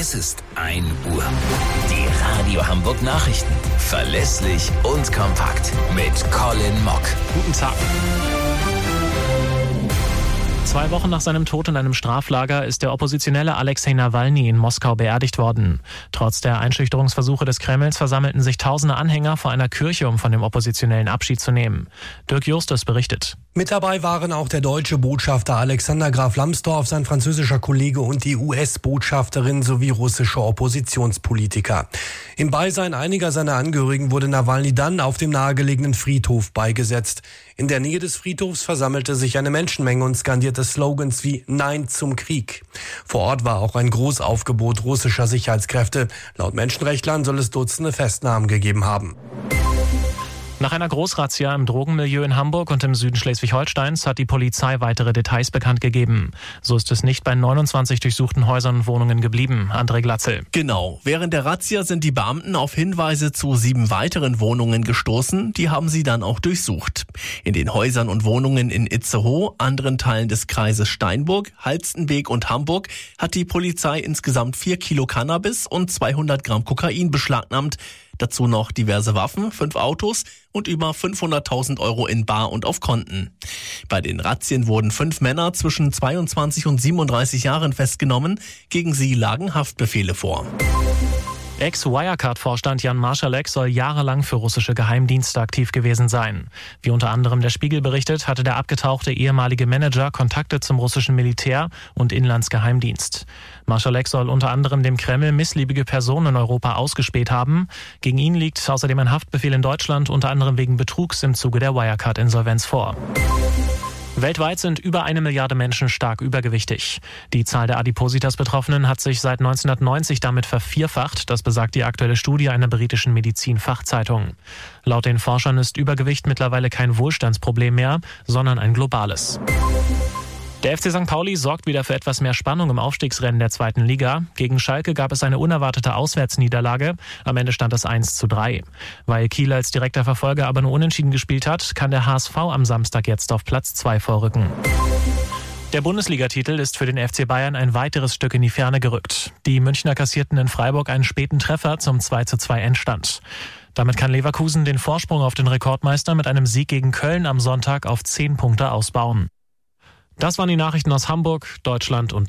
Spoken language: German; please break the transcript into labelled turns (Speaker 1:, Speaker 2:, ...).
Speaker 1: Es ist 1 Uhr. Die Radio Hamburg Nachrichten. Verlässlich und kompakt. Mit Colin Mock.
Speaker 2: Guten Tag. Zwei Wochen nach seinem Tod in einem Straflager ist der Oppositionelle Alexei Nawalny in Moskau beerdigt worden. Trotz der Einschüchterungsversuche des Kremls versammelten sich tausende Anhänger vor einer Kirche, um von dem Oppositionellen Abschied zu nehmen. Dirk Justus berichtet.
Speaker 3: Mit dabei waren auch der deutsche Botschafter Alexander Graf Lambsdorff, sein französischer Kollege und die US-Botschafterin sowie russische Oppositionspolitiker. Im Beisein einiger seiner Angehörigen wurde Nawalny dann auf dem nahegelegenen Friedhof beigesetzt. In der Nähe des Friedhofs versammelte sich eine Menschenmenge und skandierte Slogans wie Nein zum Krieg. Vor Ort war auch ein Großaufgebot russischer Sicherheitskräfte. Laut Menschenrechtlern soll es Dutzende Festnahmen gegeben haben.
Speaker 2: Nach einer Großrazzia im Drogenmilieu in Hamburg und im Süden Schleswig-Holsteins hat die Polizei weitere Details bekannt gegeben. So ist es nicht bei 29 durchsuchten Häusern und Wohnungen geblieben. André Glatzel.
Speaker 4: Genau. Während der Razzia sind die Beamten auf Hinweise zu sieben weiteren Wohnungen gestoßen. Die haben sie dann auch durchsucht. In den Häusern und Wohnungen in Itzehoe, anderen Teilen des Kreises Steinburg, Halstenweg und Hamburg hat die Polizei insgesamt vier Kilo Cannabis und 200 Gramm Kokain beschlagnahmt. Dazu noch diverse Waffen, fünf Autos und über 500.000 Euro in Bar und auf Konten. Bei den Razzien wurden fünf Männer zwischen 22 und 37 Jahren festgenommen. Gegen sie lagen Haftbefehle vor.
Speaker 2: Ex-Wirecard-Vorstand Jan Marschalek soll jahrelang für russische Geheimdienste aktiv gewesen sein. Wie unter anderem der Spiegel berichtet, hatte der abgetauchte ehemalige Manager Kontakte zum russischen Militär und Inlandsgeheimdienst. Marschalek soll unter anderem dem Kreml missliebige Personen in Europa ausgespäht haben. Gegen ihn liegt außerdem ein Haftbefehl in Deutschland unter anderem wegen Betrugs im Zuge der Wirecard-Insolvenz vor. Weltweit sind über eine Milliarde Menschen stark übergewichtig. Die Zahl der Adipositas-Betroffenen hat sich seit 1990 damit vervierfacht. Das besagt die aktuelle Studie einer britischen Medizin-Fachzeitung. Laut den Forschern ist Übergewicht mittlerweile kein Wohlstandsproblem mehr, sondern ein globales. Der FC St. Pauli sorgt wieder für etwas mehr Spannung im Aufstiegsrennen der zweiten Liga. Gegen Schalke gab es eine unerwartete Auswärtsniederlage. Am Ende stand es 1 zu 3. Weil Kiel als direkter Verfolger aber nur unentschieden gespielt hat, kann der HSV am Samstag jetzt auf Platz 2 vorrücken. Der Bundesligatitel ist für den FC Bayern ein weiteres Stück in die Ferne gerückt. Die Münchner kassierten in Freiburg einen späten Treffer zum 2 zu 2 Endstand. Damit kann Leverkusen den Vorsprung auf den Rekordmeister mit einem Sieg gegen Köln am Sonntag auf 10 Punkte ausbauen. Das waren die Nachrichten aus Hamburg, Deutschland und